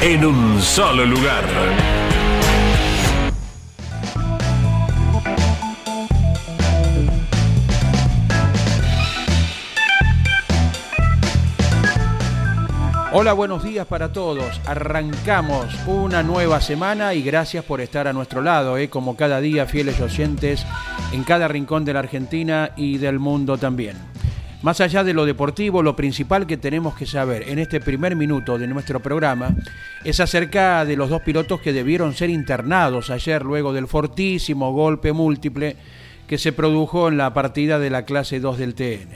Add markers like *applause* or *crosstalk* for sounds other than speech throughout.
en un solo lugar. Hola, buenos días para todos. Arrancamos una nueva semana y gracias por estar a nuestro lado, ¿eh? como cada día, fieles oyentes en cada rincón de la Argentina y del mundo también. Más allá de lo deportivo, lo principal que tenemos que saber en este primer minuto de nuestro programa es acerca de los dos pilotos que debieron ser internados ayer luego del fortísimo golpe múltiple que se produjo en la partida de la clase 2 del TN.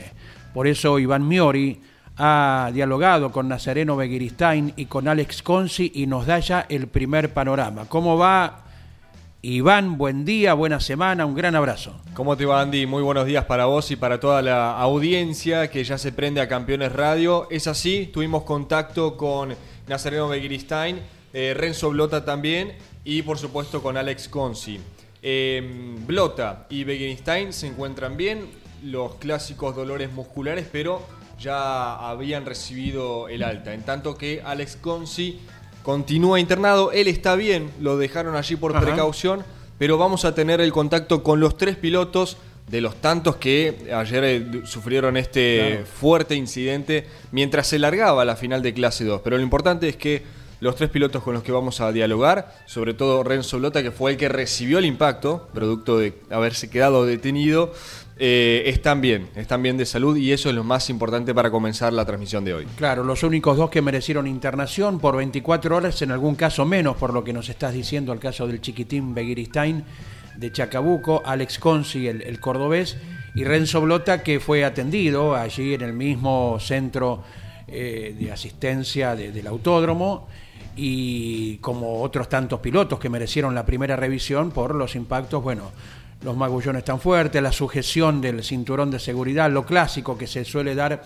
Por eso Iván Miori ha dialogado con Nazareno Begiristain y con Alex Consi y nos da ya el primer panorama. ¿Cómo va Iván? Buen día, buena semana, un gran abrazo. ¿Cómo te va Andy? Muy buenos días para vos y para toda la audiencia que ya se prende a Campeones Radio. Es así, tuvimos contacto con Nazareno Begiristain, eh, Renzo Blota también y por supuesto con Alex Consi. Eh, Blota y Begiristain se encuentran bien, los clásicos dolores musculares, pero ya habían recibido el alta. En tanto que Alex Consi continúa internado, él está bien, lo dejaron allí por Ajá. precaución, pero vamos a tener el contacto con los tres pilotos de los tantos que ayer eh, sufrieron este Claro. fuerte incidente mientras se largaba la final de clase 2. Pero lo importante es que los tres pilotos con los que vamos a dialogar, sobre todo Renzo Lota, que fue el que recibió el impacto, producto de haberse quedado detenido, eh, están bien, están bien de salud y eso es lo más importante para comenzar la transmisión de hoy. Claro, los únicos dos que merecieron internación por 24 horas, en algún caso menos, por lo que nos estás diciendo, el caso del chiquitín Begiristain de Chacabuco, Alex Consi, el, el cordobés, y Renzo Blota, que fue atendido allí en el mismo centro eh, de asistencia de- del autódromo, y como otros tantos pilotos que merecieron la primera revisión por los impactos, bueno, los magullones tan fuertes, la sujeción del cinturón de seguridad, lo clásico que se suele dar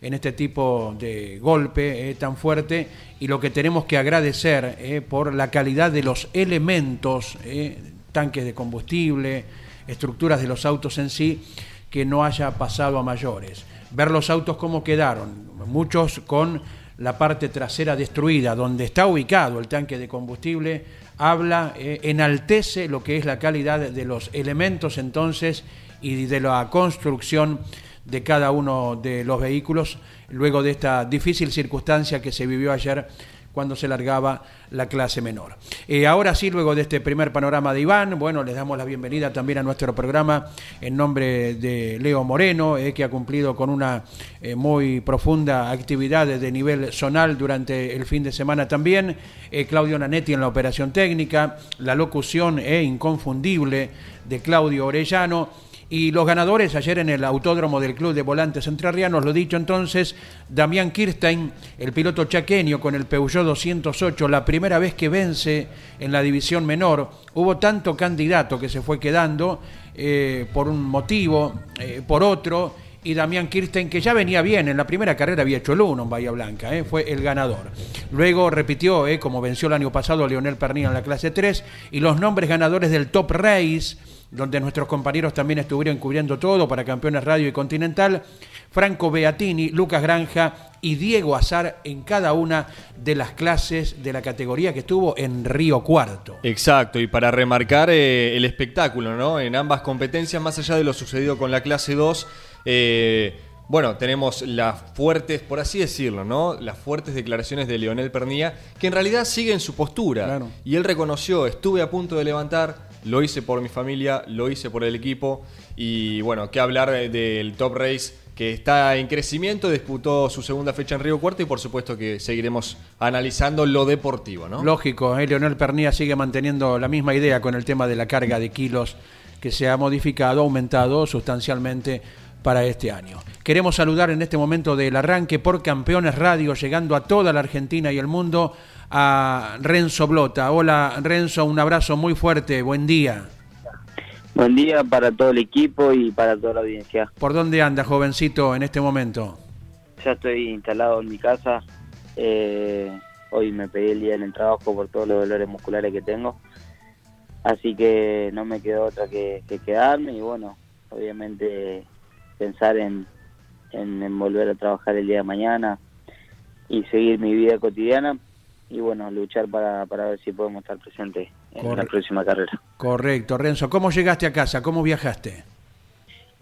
en este tipo de golpe eh, tan fuerte y lo que tenemos que agradecer eh, por la calidad de los elementos, eh, tanques de combustible, estructuras de los autos en sí, que no haya pasado a mayores. Ver los autos cómo quedaron, muchos con la parte trasera destruida, donde está ubicado el tanque de combustible, habla, eh, enaltece lo que es la calidad de los elementos entonces y de la construcción de cada uno de los vehículos luego de esta difícil circunstancia que se vivió ayer cuando se largaba la clase menor. Eh, ahora sí, luego de este primer panorama de Iván, bueno, les damos la bienvenida también a nuestro programa en nombre de Leo Moreno, eh, que ha cumplido con una eh, muy profunda actividad de nivel zonal durante el fin de semana también, Claudio Nanetti en la operación técnica, la locución inconfundible de Claudio Orellano, y los ganadores ayer en el autódromo del Club de Volantes Entrerrianos, lo dicho entonces, Damián Kirstein, el piloto chaqueño con el Peugeot 208, la primera vez que vence en la división menor. Hubo tanto candidato que se fue quedando eh, por un motivo, eh, por otro, y Damián Kirsten, que ya venía bien, en la primera carrera había hecho el 1 en Bahía Blanca, eh, fue el ganador. Luego repitió, eh, como venció el año pasado Leonel Pernilla en la clase 3, y los nombres ganadores del Top Race, donde nuestros compañeros también estuvieron cubriendo todo para Campeones Radio y Continental, Franco Beatini, Lucas Granja y Diego Azar en cada una de las clases de la categoría que estuvo en Río Cuarto. Exacto, y para remarcar eh, el espectáculo, ¿no? En ambas competencias, más allá de lo sucedido con la clase 2, eh, bueno, tenemos las fuertes, por así decirlo, ¿no? Las fuertes declaraciones de Leonel Pernilla, que en realidad siguen su postura. Claro. Y él reconoció, estuve a punto de levantar, lo hice por mi familia, lo hice por el equipo y bueno, qué hablar del Top Race que está en crecimiento, disputó su segunda fecha en Río Cuarto y por supuesto que seguiremos analizando lo deportivo, ¿no? Lógico, ¿eh? Leonel Pernía sigue manteniendo la misma idea con el tema de la carga de kilos que se ha modificado, aumentado sustancialmente para este año. Queremos saludar en este momento del arranque por Campeones Radio, llegando a toda la Argentina y el mundo, a Renzo Blota. Hola Renzo, un abrazo muy fuerte, buen día. Buen día para todo el equipo y para toda la audiencia. ¿Por dónde anda, jovencito, en este momento? Ya estoy instalado en mi casa. Eh, hoy me pedí el día en el trabajo por todos los dolores musculares que tengo. Así que no me quedó otra que, quedarme y bueno, obviamente pensar en, en volver a trabajar el día de mañana y seguir mi vida cotidiana y bueno, luchar para, para ver si podemos estar presentes en la próxima carrera. Correcto, Renzo. ¿Cómo llegaste a casa? ¿Cómo viajaste?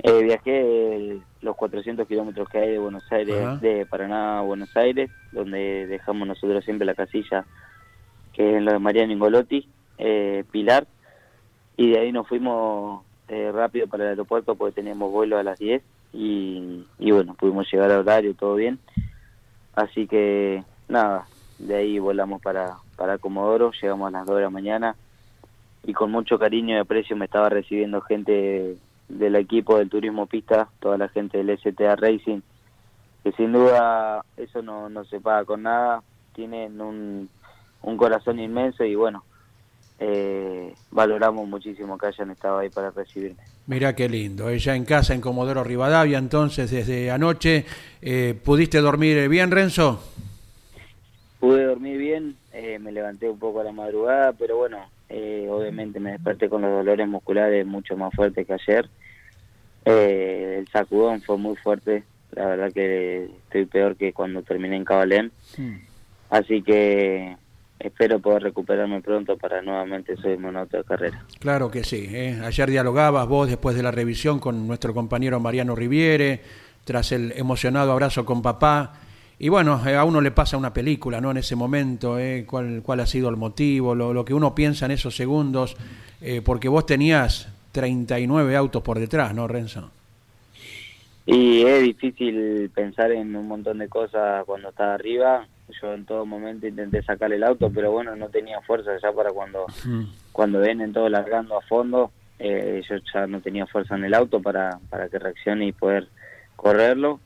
Eh, viajé los 400 kilómetros que hay de Buenos Aires, de Paraná a Buenos Aires, donde dejamos nosotros siempre la casilla, que es lo de Mariano Ingolotti, eh, Pilar, y de ahí nos fuimos eh, rápido para el aeropuerto porque teníamos vuelo a las 10 y, bueno, pudimos llegar al horario, todo bien. Así que nada, de ahí volamos para, para Comodoro, llegamos a las 2 de la mañana y con mucho cariño y aprecio me estaba recibiendo gente del equipo del turismo pista, toda la gente del STA Racing, que sin duda eso no, no se paga con nada, tienen un, un corazón inmenso y bueno, eh, valoramos muchísimo que hayan estado ahí para recibirme. Mira qué lindo, ella en casa en Comodoro Rivadavia, entonces desde anoche, eh, ¿pudiste dormir bien Renzo? pude dormir bien, eh, me levanté un poco a la madrugada, pero bueno, eh, obviamente me desperté con los dolores musculares mucho más fuertes que ayer. Eh, el sacudón fue muy fuerte, la verdad que estoy peor que cuando terminé en Cabalén. Hmm. Así que espero poder recuperarme pronto para nuevamente subirme a otra carrera. Claro que sí. Ayer dialogabas vos después de la revisión con nuestro compañero Mariano Riviere, tras el emocionado abrazo con papá. Y bueno, eh, a uno le pasa una película, ¿no? En ese momento, ¿eh? ¿Cuál, ¿Cuál ha sido el motivo? Lo, lo que uno piensa en esos segundos, eh, porque vos tenías 39 autos por detrás, ¿no, Renzo? Y es difícil pensar en un montón de cosas cuando estás arriba. Yo en todo momento intenté sacar el auto, pero bueno, no tenía fuerza ya para cuando, cuando vienen todos largando a fondo. Eh, yo ya no tenía fuerza en el auto para, para que reaccione y poder correrlo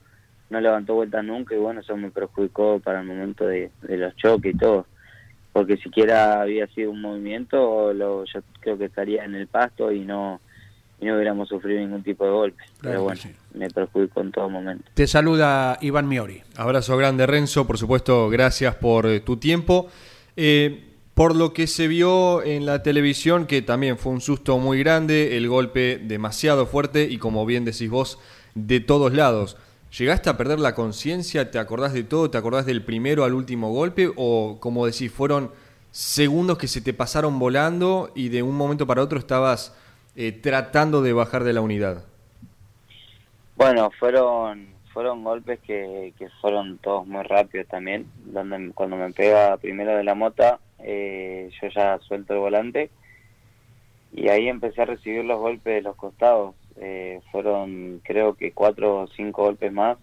no levantó vueltas nunca y bueno, eso me perjudicó para el momento de, los choques y todo. Porque siquiera había sido un movimiento, lo, yo creo que estaría en el pasto y no, y no hubiéramos sufrido ningún tipo de golpe. Pero bueno, me perjudicó en todo momento. Te saluda Iván Miori. Abrazo grande, Renzo. Por supuesto, gracias por eh, tu tiempo. Eh, por lo que se vio en la televisión, que también fue un susto muy grande, el golpe demasiado fuerte y como bien decís vos, de todos lados. ¿Llegaste a perder la conciencia? ¿Te acordás de todo? ¿Te acordás del primero al último golpe? ¿O, como decís, fueron segundos que se te pasaron volando y de un momento para otro estabas eh, tratando de bajar de la unidad? Bueno, fueron fueron golpes que, que fueron todos muy rápidos también. Donde, cuando me pega primero de la mota, eh, yo ya suelto el volante y ahí empecé a recibir los golpes de los costados eh, fueron creo que cuatro o cinco golpes más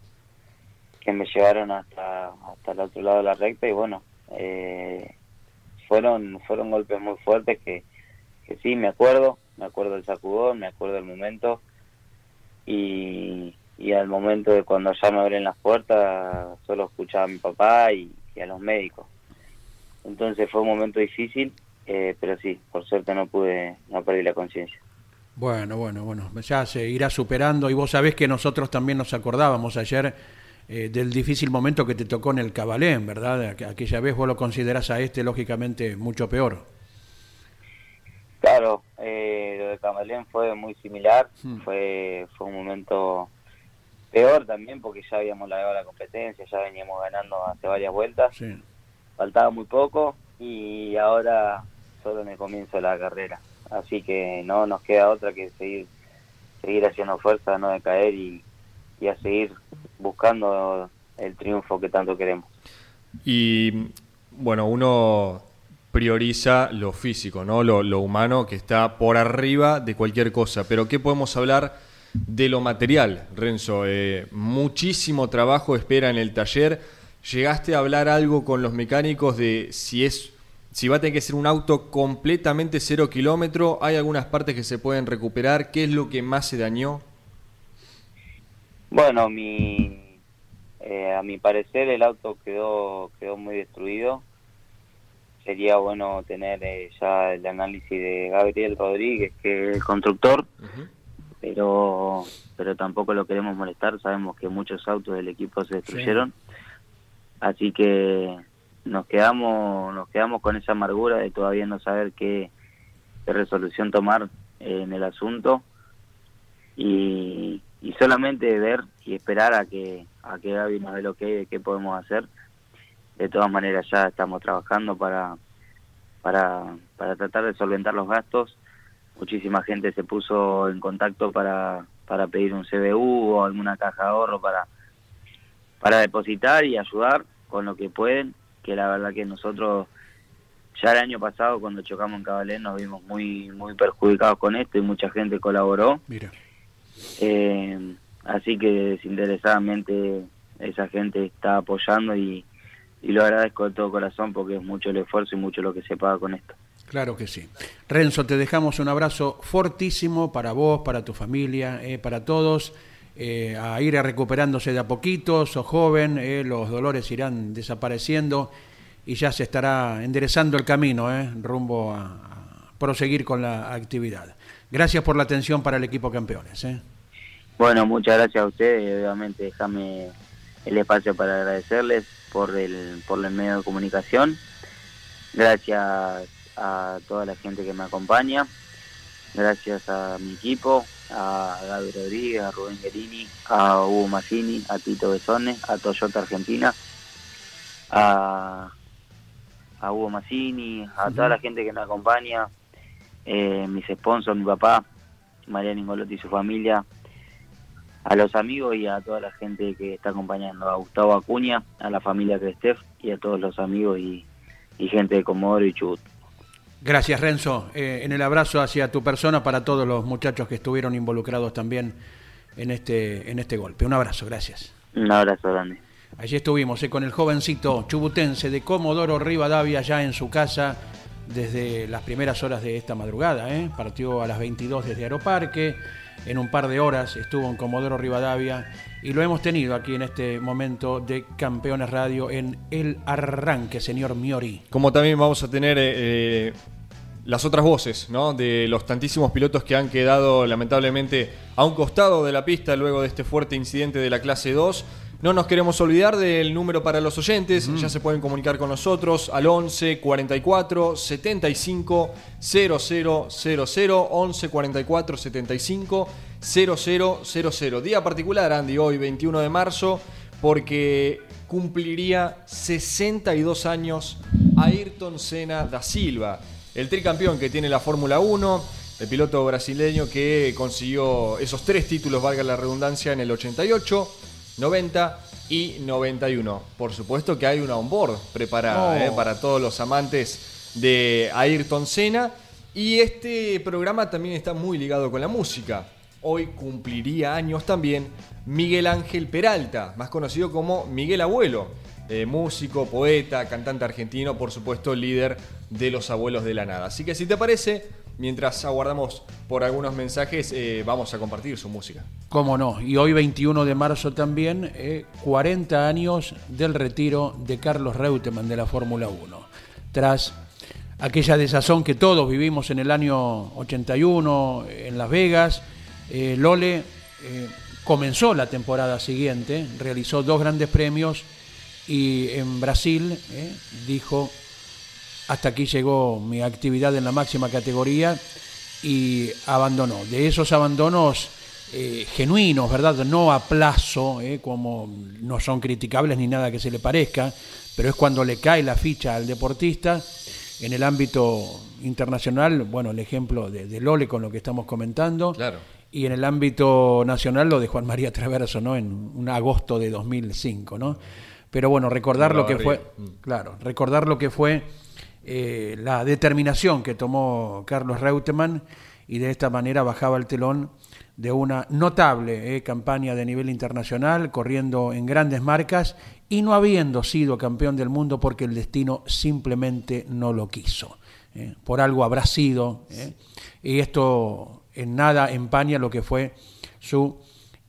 que me llevaron hasta hasta el otro lado de la recta y bueno eh, fueron fueron golpes muy fuertes que, que sí me acuerdo me acuerdo del sacudón me acuerdo del momento y, y al momento de cuando ya me abren las puertas solo escuchaba a mi papá y, a los médicos entonces fue un momento difícil eh, pero sí por suerte no pude no perdí la conciencia bueno, bueno, bueno, ya se irá superando y vos sabés que nosotros también nos acordábamos ayer eh, del difícil momento que te tocó en el Cabalén, ¿verdad? Aquella vez vos lo considerás a este lógicamente mucho peor. Claro, eh, lo de Cabalén fue muy similar, fue, fue un momento peor también porque ya habíamos llegado la competencia, ya veníamos ganando hace varias vueltas, faltaba muy poco y ahora solo en el comienzo de la carrera. Así que no nos queda otra que seguir seguir haciendo fuerza, no decaer y, y a seguir buscando el triunfo que tanto queremos. Y bueno, uno prioriza lo físico, ¿no? Lo, humano que está por arriba de cualquier cosa. Pero ¿qué podemos hablar de lo material, Renzo? Eh, muchísimo trabajo espera en el taller. ¿Llegaste a hablar algo con los mecánicos de si es si va a tener que ser un auto completamente cero kilómetro? ¿Hay algunas partes que se pueden recuperar? ¿Qué es lo que más se dañó? Bueno, mi, eh, a mi parecer el auto quedó, quedó muy destruido sería bueno tener eh, ya el análisis de Gabriel Rodríguez, que es el constructor, pero pero tampoco lo queremos molestar, sabemos que muchos autos del equipo se destruyeron, así que nos quedamos nos quedamos con esa amargura de todavía no saber qué, resolución tomar en el asunto. Y, y solamente ver y esperar a que a que Gaby nos dé lo que de qué podemos hacer de todas maneras ya estamos trabajando para, para, para tratar de solventar los gastos. Muchísima gente se puso en contacto para, para pedir un CBU o alguna caja de ahorro para, para depositar y ayudar con lo que pueden, que la verdad que nosotros ya el año pasado cuando chocamos en Cabalén nos vimos muy muy perjudicados con esto y mucha gente colaboró. Mira. Eh, así que desinteresadamente esa gente está apoyando y, y lo agradezco de todo corazón porque es mucho el esfuerzo y mucho lo que se paga con esto. Claro que sí. Renzo, te dejamos un abrazo fortísimo para vos, para tu familia, eh, para todos. Eh, a ir recuperándose de a poquito, sos joven, eh, los dolores irán desapareciendo y ya se estará enderezando el camino rumbo a, a, proseguir con la actividad. Gracias por la atención para el equipo campeones. Bueno, muchas gracias a ustedes. Obviamente, déjame el espacio para agradecerles por el, por el medio de comunicación. Gracias a toda la gente que me acompaña. Gracias a mi equipo, a Gaby Rodríguez, a Rubén Guerini, a Hugo Massini, a Tito Besone, a Toyota Argentina, a, a Hugo Massini, a toda la gente que me acompaña, eh, mis sponsors, mi papá, María Ningolotti y su familia, a los amigos y a toda la gente que está acompañando, a Gustavo Acuña, a la familia Crestef y a todos los amigos y, gente de Comodoro y Chubut. Gracias Renzo. Eh, en el abrazo hacia tu persona para todos los muchachos que estuvieron involucrados también en este, en este golpe. Un abrazo, gracias. Un abrazo grande. Allí estuvimos eh, con el jovencito chubutense de Comodoro Rivadavia ya en su casa desde las primeras horas de esta madrugada. Eh. Partió a las 22 desde Aeroparque en un par de horas estuvo en Comodoro Rivadavia y lo hemos tenido aquí en este momento de Campeones Radio en el arranque, señor Miori. Como también vamos a tener eh, eh, las otras voces, ¿no? De los tantísimos pilotos que han quedado lamentablemente a un costado de la pista luego de este fuerte incidente de la clase 2 no nos queremos olvidar del número para los oyentes, ya se pueden comunicar con nosotros al 11 44 75 0000, 11 44 75 0000. Día particular, Andy, hoy 21 de marzo, porque cumpliría 62 años Ayrton Senna da Silva, el tricampeón que tiene la Fórmula 1, el piloto brasileño que consiguió esos tres títulos, valga la redundancia, en el 88 90 y 91. Por supuesto que hay una onboard preparada eh, para todos los amantes de Ayrton Senna. Y este programa también está muy ligado con la música. Hoy cumpliría años también Miguel Ángel Peralta, más conocido como Miguel Abuelo. Eh, músico, poeta, cantante argentino, por supuesto líder de los Abuelos de la Nada. Así que si te parece, mientras aguardamos por algunos mensajes, eh, vamos a compartir su música. Cómo no, y hoy 21 de marzo también, 40 eh, años del retiro de Carlos Reutemann de la Fórmula 1. Tras aquella desazón que todos vivimos en el año 81 en Las Vegas, eh, Lole comenzó la temporada siguiente, realizó dos grandes premios y en Brasil dijo hasta aquí llegó mi actividad en la máxima categoría y abandonó. De esos abandonos eh, genuinos, ¿verdad? No a plazo, eh, como no son criticables ni nada que se le parezca, pero es cuando le cae la ficha al deportista. En el ámbito internacional, bueno, el ejemplo de, Lole con lo que estamos comentando. Claro. Y en el ámbito nacional lo de Juan María Traverso, ¿no? En un agosto de 2005, ¿no? Pero bueno, recordar lo que fue, mm. claro, recordar lo que fue eh, la determinación que tomó Carlos Reutemann y de esta manera bajaba el telón de una notable eh, campaña de nivel internacional, corriendo en grandes marcas y no habiendo sido campeón del mundo porque el destino simplemente no lo quiso. Eh, por algo habrá sido, y esto en nada empaña lo que fue su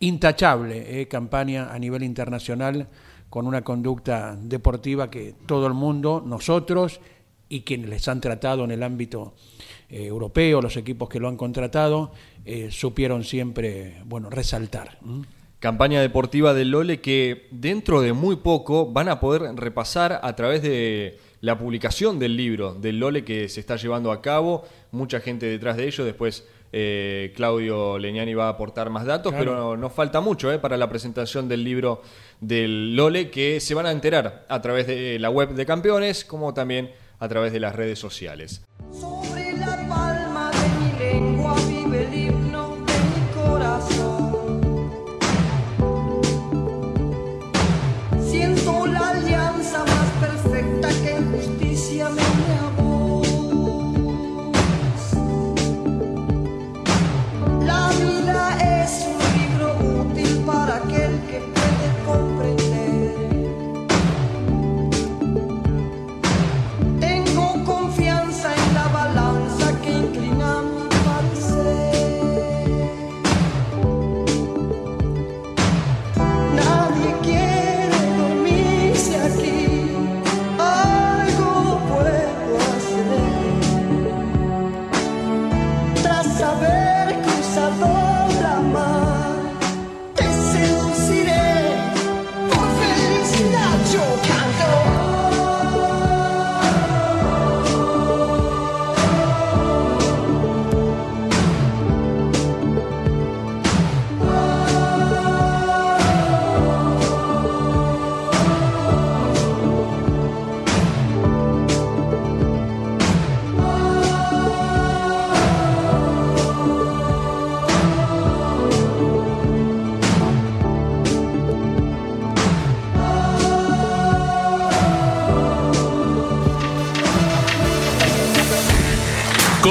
intachable campaña a nivel internacional con una conducta deportiva que todo el mundo, nosotros y quienes les han tratado en el ámbito europeo, los equipos que lo han contratado, eh, supieron siempre bueno, resaltar. Campaña deportiva del Lole que dentro de muy poco van a poder repasar a través de la publicación del libro del Lole que se está llevando a cabo. Mucha gente detrás de ello. Después eh, Claudio Leñani va a aportar más datos, pero nos falta mucho eh, para la presentación del libro del Lole que se van a enterar a través de la web de campeones como también a través de las redes sociales.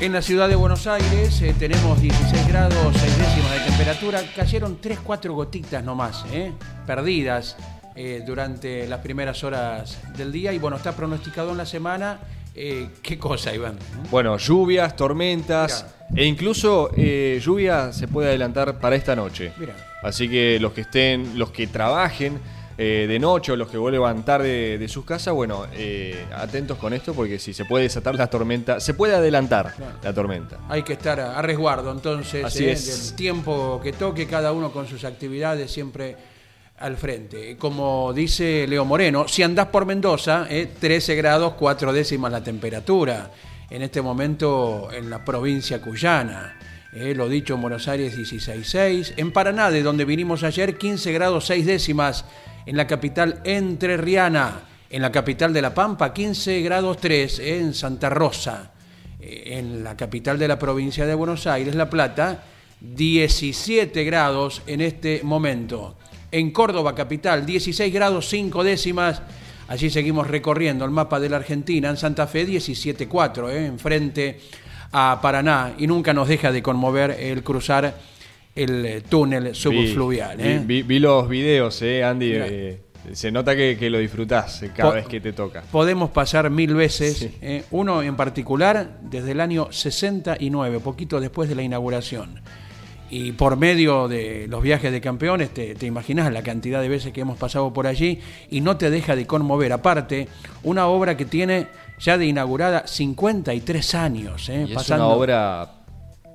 En la ciudad de Buenos Aires eh, tenemos 16 grados 6 décimas de temperatura. Cayeron 3-4 gotitas nomás, eh, perdidas eh, durante las primeras horas del día. Y bueno, está pronosticado en la semana. ¿Qué cosa, Iván? Bueno, lluvias, tormentas e incluso lluvia se puede adelantar para esta noche. Así que los que estén, los que trabajen eh, de noche o los que vuelvan tarde de sus casas, bueno, eh, atentos con esto porque si se puede desatar la tormenta, se puede adelantar la tormenta. Hay que estar a, resguardo entonces Así eh, del tiempo que toque, cada uno con sus actividades siempre al frente. Como dice Leo Moreno, si andás por Mendoza, 13 grados 4 décimas la temperatura. En este momento en la provincia cuyana. lo dicho en Buenos Aires 16.6. En Paraná, de donde vinimos ayer, 15 grados 6 décimas en la capital entrerriana, en la capital de La Pampa 15 grados 3, en Santa Rosa, eh, en la capital de la provincia de Buenos Aires, La Plata, 17 grados en este momento. En Córdoba capital, 16 grados 5 décimas. Allí seguimos recorriendo el mapa de la Argentina. En Santa Fe, 17,4, eh, enfrente a Paraná. Y nunca nos deja de conmover el cruzar el eh, túnel subfluvial. ¿eh? Vi, los videos, eh, Andy. Eh, se nota que, lo disfrutás cada vez que te toca. Podemos pasar mil veces. uno en particular desde el año 69, poquito después de la inauguración. Y por medio de los viajes de campeones, te, te imaginas la cantidad de veces que hemos pasado por allí y no te deja de conmover. Aparte, una obra que tiene ya de inaugurada 53 años. Y es una obra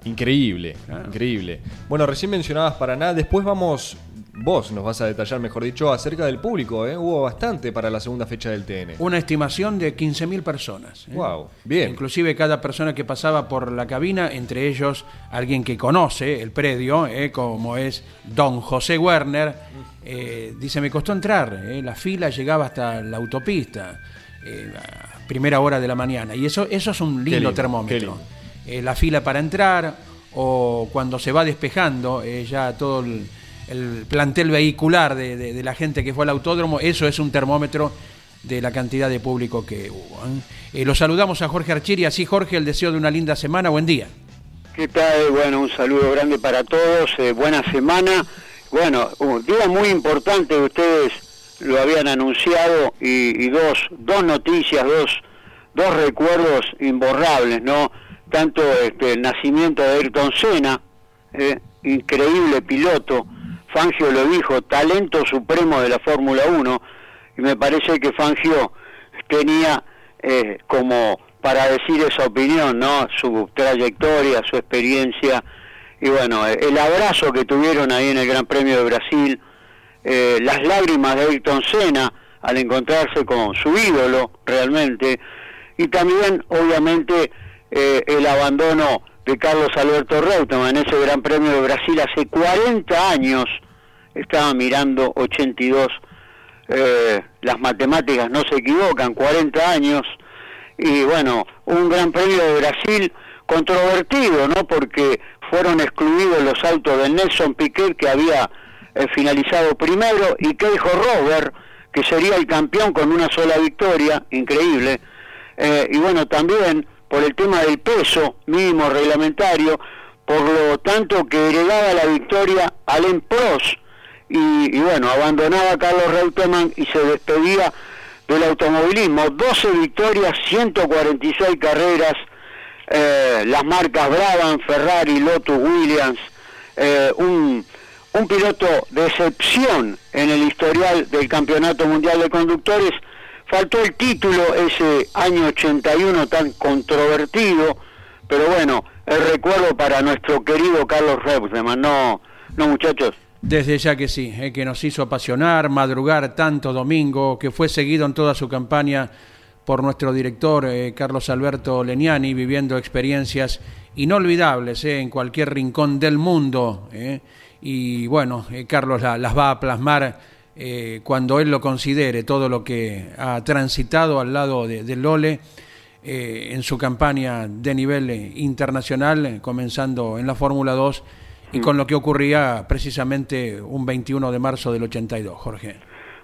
Increíble, increíble. Bueno, recién mencionabas Paraná, después vamos vos nos vas a detallar, mejor dicho, acerca del público. ¿eh? Hubo bastante para la segunda fecha del TN. Una estimación de 15.000 personas. Wow, bien. Inclusive cada persona que pasaba por la cabina, entre ellos alguien que conoce el predio, como es don José Werner, dice, me costó entrar, la fila llegaba hasta la autopista. a primera hora de la mañana y eso eso es un lindo, termómetro la fila para entrar o cuando se va despejando ya todo el, el plantel vehicular de, la gente que fue al autódromo, eso es un termómetro de la cantidad de público que hubo. ¿eh? Eh, lo saludamos a Jorge Archiri, así Jorge, el deseo de una linda semana, buen día. ¿Qué tal? Bueno, un saludo grande para todos, eh, buena semana. Bueno, un día muy importante, ustedes lo habían anunciado y, dos, dos noticias, dos, dos recuerdos imborrables, ¿no? Tanto este, el nacimiento de Ayrton Senna, increíble piloto, Fangio lo dijo, talento supremo de la Fórmula 1, y me parece que Fangio tenía eh, como para decir esa opinión, ¿no? Su trayectoria, su experiencia, y bueno, el abrazo que tuvieron ahí en el Gran Premio de Brasil, eh, las lágrimas de Ayrton Senna al encontrarse con su ídolo realmente, y también obviamente eh, el abandono de Carlos Alberto Reutemann en ese Gran Premio de Brasil hace 40 años, estaba mirando 82, eh, las matemáticas no se equivocan, 40 años, y bueno, un Gran Premio de Brasil controvertido, ¿no? Porque fueron excluidos los autos de Nelson Piquet, que había eh, finalizado primero, y que dijo Robert, que sería el campeón con una sola victoria, increíble, y bueno, también por el tema del peso mínimo reglamentario, por lo tanto que heredaba la victoria Alain Prost, y, bueno, abandonaba a Carlos Reutemann y se despedía del automovilismo. 12 victorias, 146 carreras, eh, las marcas Brabham, Ferrari, Lotus, Williams, eh, un, un piloto de excepción en el historial del Campeonato Mundial de Conductores. Faltó el título ese año 81 tan controvertido, pero bueno, el recuerdo para nuestro querido Carlos Reutemann, no, no muchachos. Desde ya que sí, eh, que nos hizo apasionar, madrugar tanto domingo, que fue seguido en toda su campaña por nuestro director eh, Carlos Alberto Leniani, viviendo experiencias inolvidables eh, en cualquier rincón del mundo. y bueno, Carlos las va a plasmar cuando él lo considere, todo lo que ha transitado al lado de, de Lole. en su campaña de nivel internacional, comenzando en la Fórmula 2 y con lo que ocurría precisamente un 21 de marzo del 82, Jorge.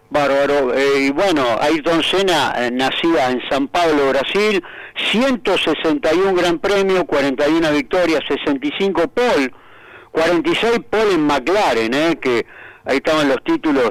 Bárbaro. Eh, y bueno, Ayrton Senna eh, nacía en San Pablo, Brasil, 161 Gran Premio, 41 victorias, 65 pole, 46 pole en McLaren, eh, que ahí estaban los títulos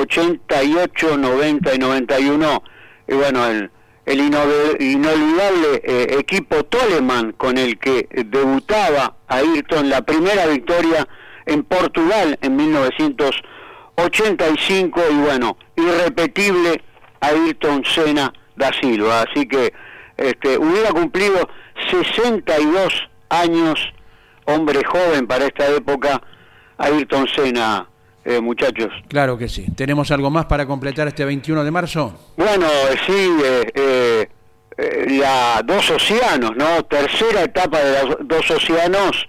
88, 90 y 91. Y bueno, el, inolvidable eh, equipo Toleman con el que debutaba Ayrton la primera victoria en Portugal en 1985 y bueno, irrepetible Ayrton Senna da Silva, así que este, hubiera cumplido 62 años, hombre joven para esta época, Ayrton Senna eh, muchachos. Claro que sí. ¿Tenemos algo más para completar este 21 de marzo? Bueno, sí, eh, eh, la Dos Océanos, ¿no? Tercera etapa de los Dos Océanos,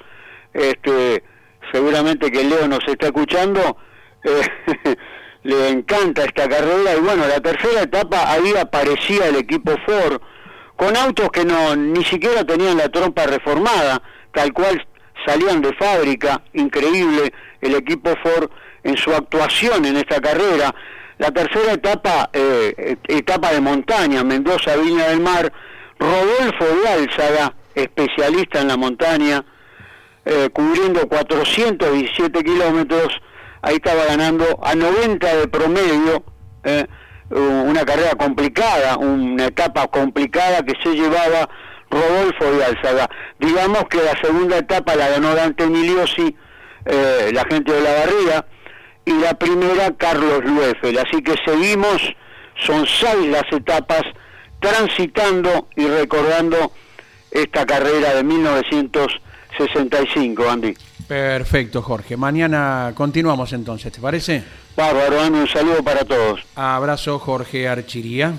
este, seguramente que Leo nos está escuchando, *laughs* le encanta esta carrera y bueno, la tercera etapa ahí aparecía el equipo Ford con autos que no ni siquiera tenían la trompa reformada, tal cual salían de fábrica, increíble el equipo Ford en su actuación en esta carrera. La tercera etapa, eh, etapa de montaña, Mendoza, Viña del Mar, Rodolfo de Álzaga, especialista en la montaña, eh, cubriendo 417 kilómetros, ahí estaba ganando a 90 de promedio, eh, una carrera complicada, una etapa complicada que se llevaba Rodolfo de Álzaga. Digamos que la segunda etapa la ganó Dante Miliosi, la gente de la barriga, y la primera Carlos Lueffel. Así que seguimos, son seis las etapas transitando y recordando esta carrera de 1965, Andy. Perfecto, Jorge. Mañana continuamos entonces, ¿te parece? Bárbaro, un saludo para todos. Abrazo, Jorge Archiría.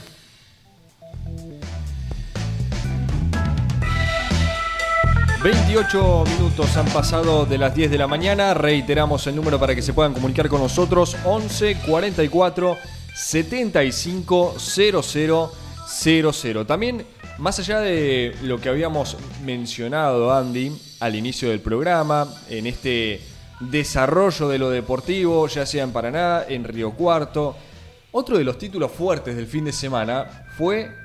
...28 minutos han pasado de las 10 de la mañana... ...reiteramos el número para que se puedan comunicar con nosotros... ...11 44 75 00 00. También, más allá de lo que habíamos mencionado, Andy, al inicio del programa, en este desarrollo de lo deportivo, ya sea en Paraná, en Río Cuarto, otro de los títulos fuertes del fin de semana fue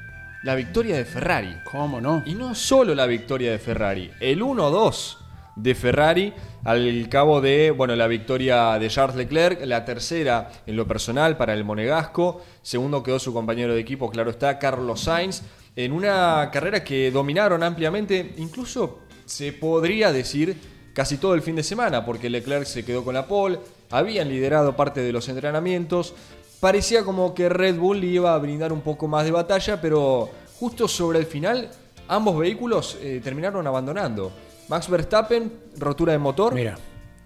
la victoria de Ferrari. ¿Cómo no? Y no solo la victoria de Ferrari, el 1-2 de Ferrari al cabo de bueno, la victoria de Charles Leclerc, la tercera en lo personal para el monegasco, segundo quedó su compañero de equipo, claro está, Carlos Sainz, en una carrera que dominaron ampliamente, incluso se podría decir casi todo el fin de semana, porque Leclerc se quedó con la pole, habían liderado parte de los entrenamientos, parecía como que Red Bull iba a brindar un poco más de batalla, pero justo sobre el final ambos vehículos eh, terminaron abandonando. Max Verstappen, rotura de motor. Mira.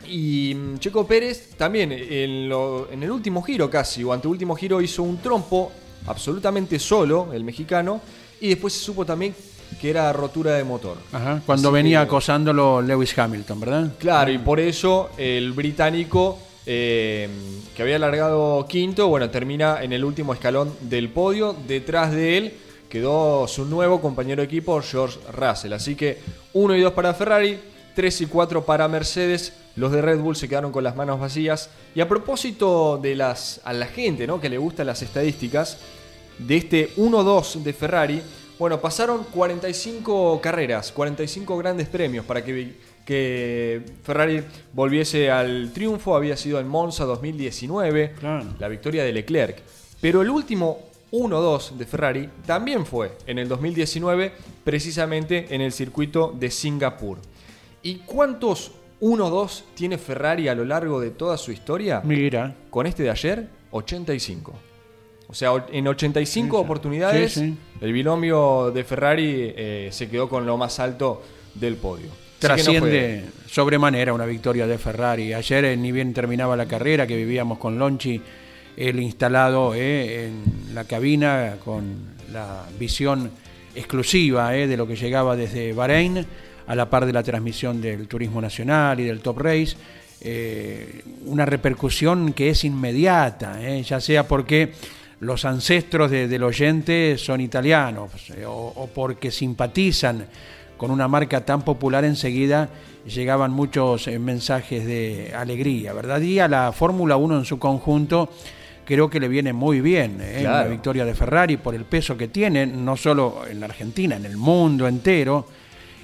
Y mm, Checo Pérez también en, en el último giro casi, o anteúltimo giro, hizo un trompo absolutamente solo, el mexicano, y después se supo también que era rotura de motor. Ajá, cuando venía acosándolo Lewis Hamilton, ¿verdad? Claro, y por eso el británico eh, que había largado quinto, bueno, termina en el último escalón del podio. Detrás de él quedó su nuevo compañero de equipo, George Russell. Así que 1 y 2 para Ferrari, 3 y 4 para Mercedes. Los de Red Bull se quedaron con las manos vacías. Y a propósito de las a la gente, ¿no? que le gustan las estadísticas de este 1-2 de Ferrari, bueno, pasaron 45 carreras, 45 grandes premios para que, que Ferrari volviese al triunfo. Había sido en Monza 2019, la victoria de Leclerc. Pero el último 1-2 de Ferrari también fue en el 2019, precisamente en el circuito de Singapur. ¿Y cuántos 1-2 tiene Ferrari a lo largo de toda su historia? Mira. Con este de ayer, 85. O sea, en 85 oportunidades, el binomio de Ferrari eh, se quedó con lo más alto del podio. Trasciende sobremanera una victoria de Ferrari. Ayer, eh, ni bien terminaba la carrera, que vivíamos con Lonchi él instalado eh, en la cabina con la visión exclusiva eh, de lo que llegaba desde Bahrein, a la par de la transmisión del Turismo Nacional y del Top Race. Una repercusión que es inmediata, ya sea porque los ancestros del oyente son italianos o, o, porque simpatizan con una marca tan popular enseguida llegaban muchos mensajes de alegría, ¿verdad? Y a la Fórmula 1 en su conjunto creo que le viene muy bien ¿eh? la victoria de Ferrari por el peso que tiene, no solo en la Argentina, en el mundo entero.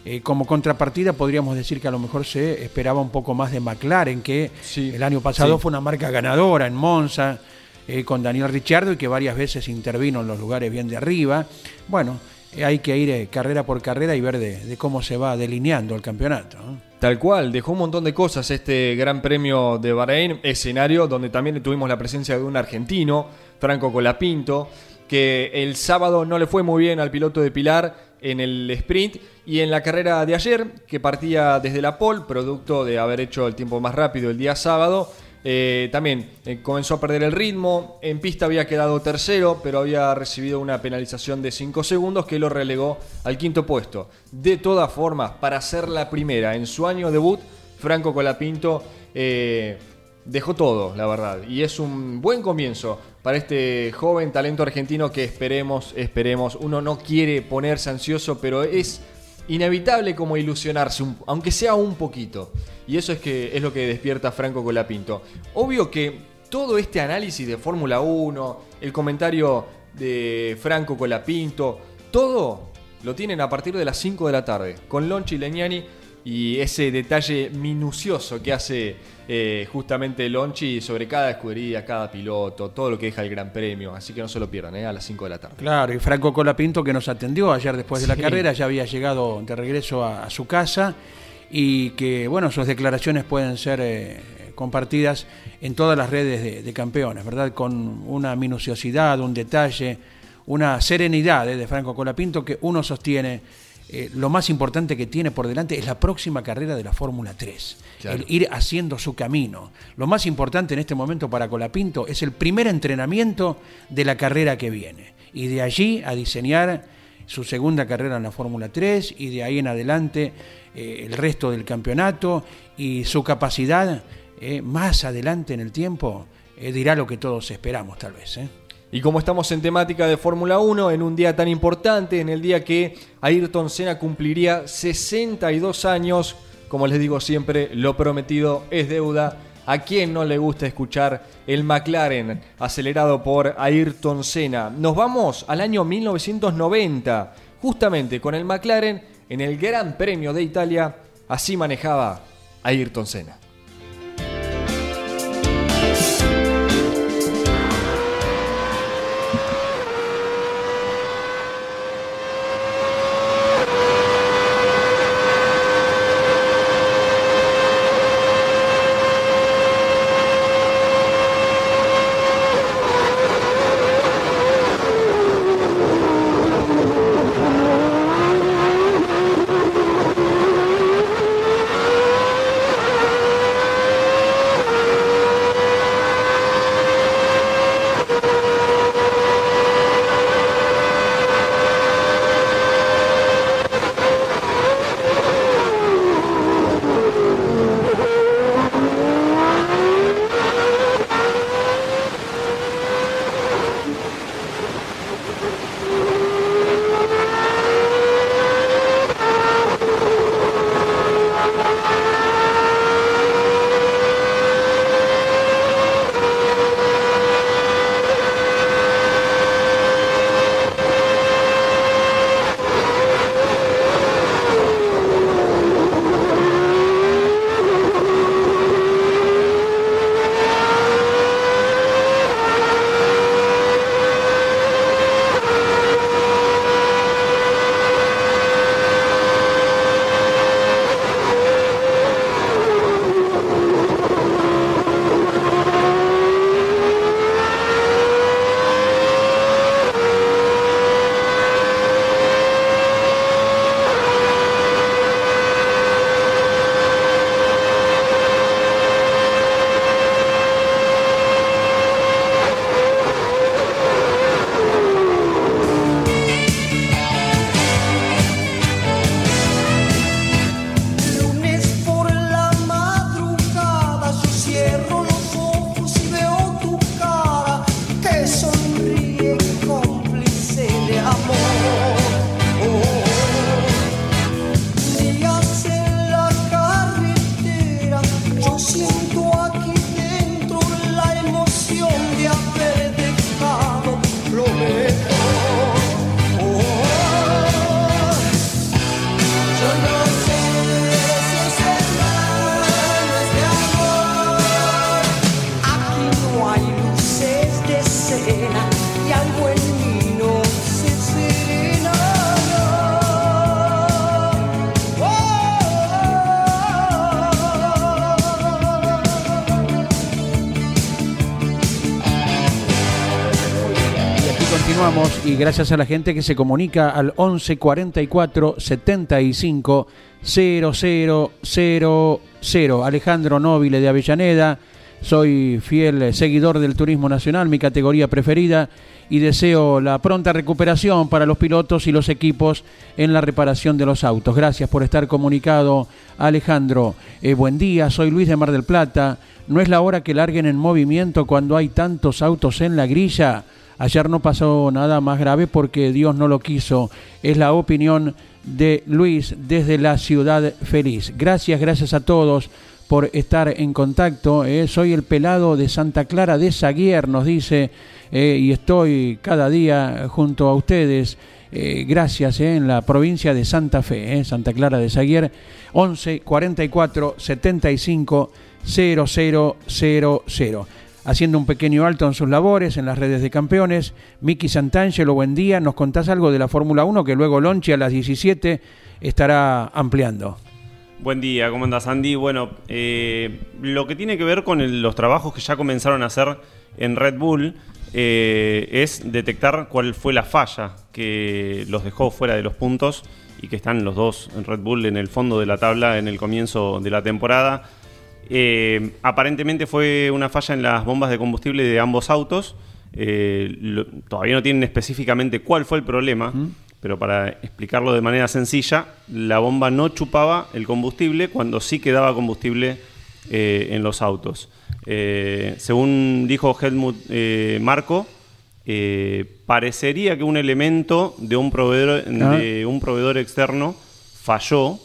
Eh, como contrapartida podríamos decir que a lo mejor se esperaba un poco más de McLaren, que el año pasado fue una marca ganadora en Monza, eh, con Daniel Ricciardo y que varias veces intervino en los lugares bien de arriba. Bueno, hay que ir carrera por carrera y ver de, cómo se va delineando el campeonato. Tal cual, dejó un montón de cosas este Gran Premio de Bahrein, escenario donde también tuvimos la presencia de un argentino, Franco Colapinto, que el sábado no le fue muy bien al piloto de Pilar en el sprint y en la carrera de ayer, que partía desde la pole, producto de haber hecho el tiempo más rápido el día sábado, eh, también eh, comenzó a perder el ritmo. En pista había quedado tercero, pero había recibido una penalización de 5 segundos que lo relegó al quinto puesto. De todas formas, para ser la primera en su año debut, Franco Colapinto eh, dejó todo, la verdad. Y es un buen comienzo para este joven talento argentino que esperemos, esperemos. Uno no quiere ponerse ansioso, pero es inevitable como ilusionarse, aunque sea un poquito. Y eso es, que, es lo que despierta Franco Colapinto. Obvio que todo este análisis de Fórmula 1, el comentario de Franco Colapinto, todo lo tienen a partir de las 5 de la tarde, con Lonchi Legnani y ese detalle minucioso que hace eh, justamente Lonchi sobre cada escudería, cada piloto, todo lo que deja el Gran Premio. Así que no se lo pierdan, eh, a las 5 de la tarde. Claro, y Franco Colapinto que nos atendió ayer después de la carrera, ya había llegado de regreso a, su casa y que, bueno, sus declaraciones pueden ser eh, compartidas en todas las redes de, de, campeones, ¿verdad? Con una minuciosidad, un detalle, una serenidad de Franco Colapinto que uno sostiene eh, lo más importante que tiene por delante es la próxima carrera de la Fórmula 3, el ir haciendo su camino. Lo más importante en este momento para Colapinto es el primer entrenamiento de la carrera que viene y de allí a diseñar su segunda carrera en la Fórmula 3 y de ahí en adelante eh, el resto del campeonato y su capacidad eh, más adelante en el tiempo dirá lo que todos esperamos tal vez. Y como estamos en temática de Fórmula 1, en un día tan importante, en el día que Ayrton Senna cumpliría 62 años, como les digo siempre, lo prometido es deuda. ¿A quién no le gusta escuchar el McLaren acelerado por Ayrton Senna? Nos vamos al año 1990, justamente con el McLaren en el Gran Premio de Italia. Así manejaba Ayrton Senna. Gracias a la gente que se comunica al 11 44 75 0000. Alejandro Nobile de Avellaneda, soy fiel seguidor del turismo nacional, mi categoría preferida, y deseo la pronta recuperación para los pilotos y los equipos en la reparación de los autos. Gracias por estar comunicado, Alejandro. Eh, buen día, soy Luis de Mar del Plata. No es la hora que larguen en movimiento cuando hay tantos autos en la grilla. Ayer no pasó nada más grave porque Dios no lo quiso. Es la opinión de Luis desde la ciudad feliz. Gracias, gracias a todos por estar en contacto. Eh. Soy el pelado de Santa Clara de Zaguier, nos dice, eh, y estoy cada día junto a ustedes. Eh, gracias en la provincia de Santa Fe, Santa Clara de Zaguier, 11 44 75 0000 haciendo un pequeño alto en sus labores en las redes de campeones. Miki Santangelo, buen día. ¿Nos contás algo de la Fórmula 1 que luego Lonchi a las 17 estará ampliando? Buen día, ¿cómo andas Andy? Bueno, eh, lo que tiene que ver con los trabajos que ya comenzaron a hacer en Red Bull eh, es detectar cuál fue la falla que los dejó fuera de los puntos y que están los dos en Red Bull en el fondo de la tabla en el comienzo de la temporada. Eh, aparentemente fue una falla en las bombas de combustible de ambos autos. Eh, todavía no tienen específicamente cuál fue el problema, pero para explicarlo de manera sencilla, la bomba no chupaba el combustible cuando sí quedaba combustible eh, en los autos. según dijo Helmut Marco, parecería que un elemento de un proveedor, ah. de un proveedor externo falló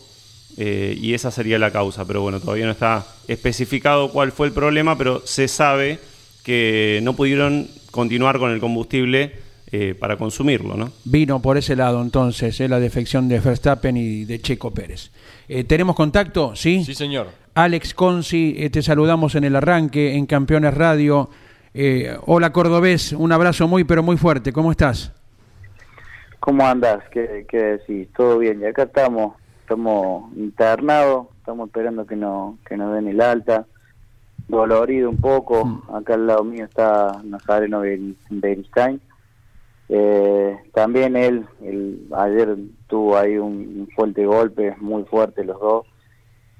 eh, y esa sería la causa. Pero bueno, todavía no está especificado cuál fue el problema, pero se sabe que no pudieron continuar con el combustible eh, para consumirlo, ¿no? Vino por ese lado entonces, eh, la defección de Verstappen y de Checo Pérez. ¿Tenemos contacto? Sí. Sí, señor. Alex Consi, te saludamos en el arranque, en Campeones Radio. hola Cordobés, un abrazo muy pero muy fuerte, ¿cómo estás? ¿Cómo andas? ¿Qué, qué decís? ¿Todo bien? Y acá estamos estamos internados, estamos esperando que, no, que nos den el alta, dolorido un poco, mm. acá al lado mío está Nazareno Beristain. Eh, también él, ayer tuvo ahí un, fuerte golpe, muy fuerte los dos,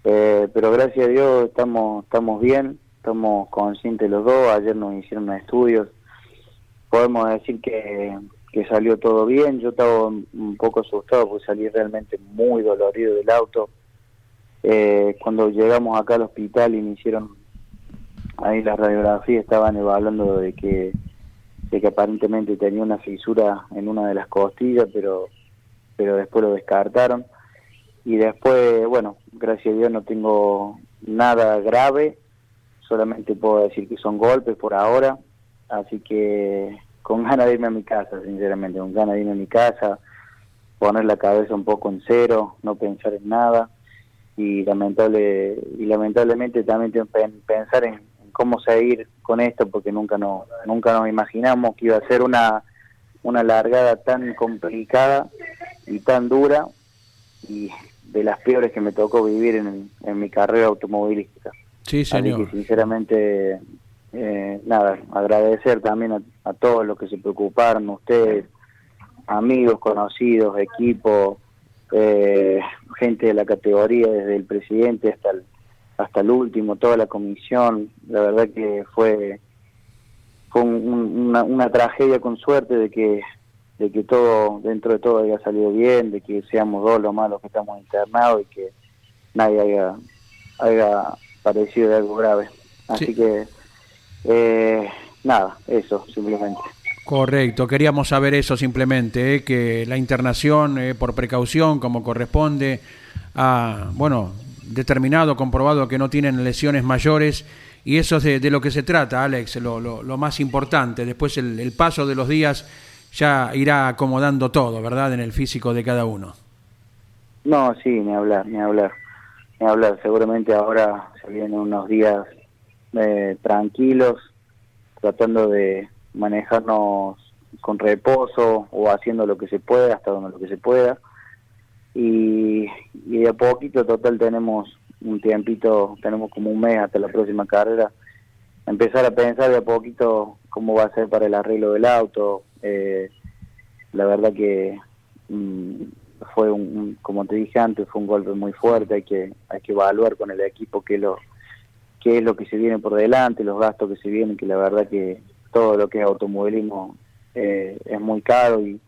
eh, pero gracias a Dios estamos, estamos bien, estamos conscientes los dos, ayer nos hicieron estudios, podemos decir que que salió todo bien. Yo estaba un poco asustado porque salí realmente muy dolorido del auto. Eh, cuando llegamos acá al hospital y me hicieron ahí la radiografía, estaban evaluando de que, de que aparentemente tenía una fisura en una de las costillas, pero, pero después lo descartaron. Y después, bueno, gracias a Dios no tengo nada grave, solamente puedo decir que son golpes por ahora, así que con ganas de irme a mi casa, sinceramente, con ganas de irme a mi casa, poner la cabeza un poco en cero, no pensar en nada y lamentable y lamentablemente también pensar en, cómo seguir con esto porque nunca no nunca nos imaginamos que iba a ser una una largada tan complicada y tan dura y de las peores que me tocó vivir en, en mi carrera automovilística. Sí, señor. Así que sinceramente eh, nada, agradecer también a, todos los que se preocuparon, ustedes, amigos, conocidos, equipo, eh, gente de la categoría, desde el presidente hasta el, hasta el último, toda la comisión, la verdad que fue, fue una, una tragedia con suerte de que de que todo, dentro de todo haya salido bien, de que seamos dos los malos que estamos internados y que nadie haya, haya parecido de algo grave. Así que eh, nada, eso simplemente. Correcto, queríamos saber eso simplemente, eh, que la internación eh, por precaución, como corresponde, ha, bueno, determinado, comprobado que no tienen lesiones mayores y eso es de, lo que se trata, Alex, lo, lo, más importante. Después el, paso de los días ya irá acomodando todo, ¿verdad?, en el físico de cada uno. No, sí, ni hablar, ni hablar, ni hablar. Seguramente ahora se vienen unos días eh, tranquilos, tratando de manejarnos con reposo o haciendo lo que se pueda, hasta donde lo que se pueda. Y, y de a poquito, total, tenemos un tiempito, tenemos como un mes hasta la próxima carrera, empezar a pensar de a poquito cómo va a ser para el arreglo del auto. Eh, la verdad que mm, fue un, como te dije antes, fue un golpe muy fuerte, hay que, hay que evaluar con el equipo que lo qué es lo que se viene por delante, los gastos que se vienen, que la verdad que todo lo que es automovilismo eh, es muy caro y,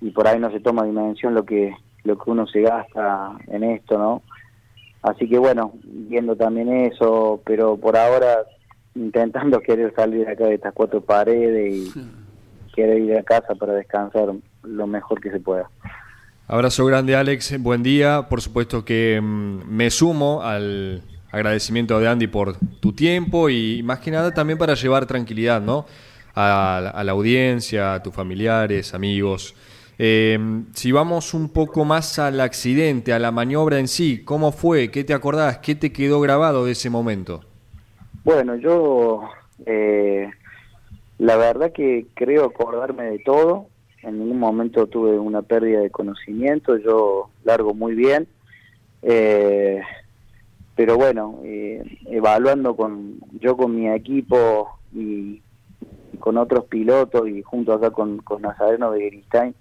y por ahí no se toma dimensión lo que lo que uno se gasta en esto, ¿no? Así que bueno, viendo también eso, pero por ahora intentando *laughs* querer salir de acá de estas cuatro paredes y querer ir a casa para descansar lo mejor que se pueda. Abrazo grande Alex, buen día. Por supuesto que mm, me sumo al, agradecimiento de Andy por tu tiempo y más que nada también para llevar tranquilidad ¿no? a, la audiencia, a tus familiares, amigos. Eh, si vamos un poco más al accidente, a la maniobra en sí, ¿cómo fue? ¿Qué te acordás? ¿Qué te quedó grabado de ese momento? Bueno, yo eh, la verdad que creo acordarme de todo. En ningún momento tuve una pérdida de conocimiento. Yo largo muy bien. Eh, pero bueno, eh, evaluando con yo con mi equipo y, con otros pilotos y junto acá con, con Nazareno de Gristain,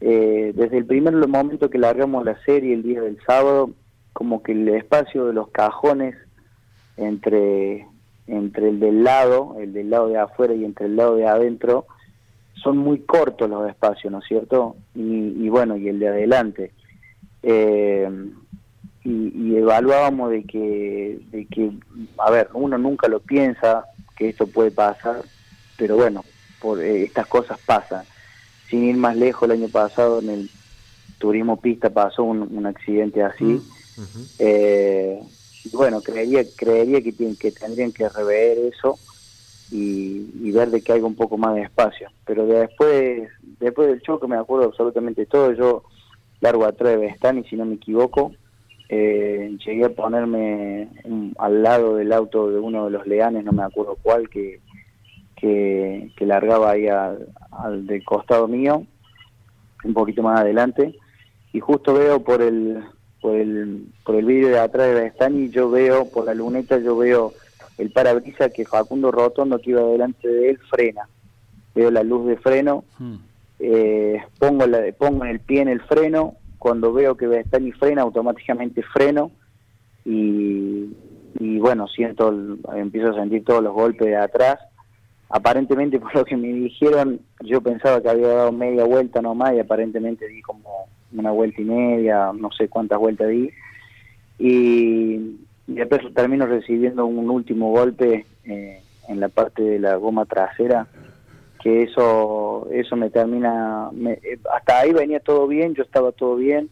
eh, desde el primer momento que largamos la serie el día del sábado, como que el espacio de los cajones entre, entre el del lado, el del lado de afuera y entre el lado de adentro, son muy cortos los espacios, ¿no es cierto? Y, bueno, y el de adelante. Eh, y, evaluábamos de que, de que, a ver, uno nunca lo piensa que esto puede pasar, pero bueno, por eh, estas cosas pasan. Sin ir más lejos, el año pasado en el turismo pista pasó un, accidente así. Mm, eh, y bueno, creería, creería que, tienen, que tendrían que rever eso y, ver de que hay un poco más de espacio. Pero después, después del choque me acuerdo absolutamente todo. Yo largo atrás de y si no me equivoco, eh, llegué a ponerme al lado del auto de uno de los leanes, no me acuerdo cuál, que, que, largaba ahí al, del costado mío, un poquito más adelante, y justo veo por el por el por el vídeo de atrás de Bestani, yo veo por la luneta, yo veo el parabrisa que Facundo Rotondo que iba delante de él frena, veo la luz de freno, hmm. eh, pongo la, pongo en el pie en el freno, cuando veo que Bestani frena automáticamente freno y, y bueno siento empiezo a sentir todos los golpes de atrás aparentemente *laughs* por lo que me dijeron, yo pensaba que había dado media vuelta nomás y aparentemente di como una vuelta y media, no sé cuántas vueltas di. Y, después termino recibiendo un último golpe eh, en la parte de la goma trasera, que eso eso me termina, eh, hasta ahí venía todo bien, yo estaba todo bien,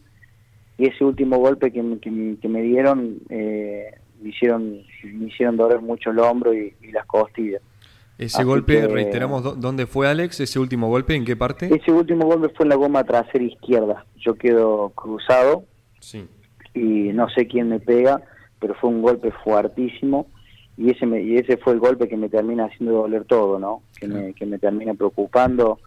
y ese último golpe que, que, me dieron eh, me hicieron me hicieron doler mucho el hombro y las costillas. Ese golpe, reiteramos, ¿dónde fue Alex? ¿Ese último golpe? ¿En qué parte? Ese último golpe fue en la goma trasera izquierda. Yo quedo cruzado sí. y no sé quién me pega, pero fue un golpe fuertísimo y ese y ese fue el golpe que me termina haciendo doler todo, ¿no? Que, me, que me termina preocupando,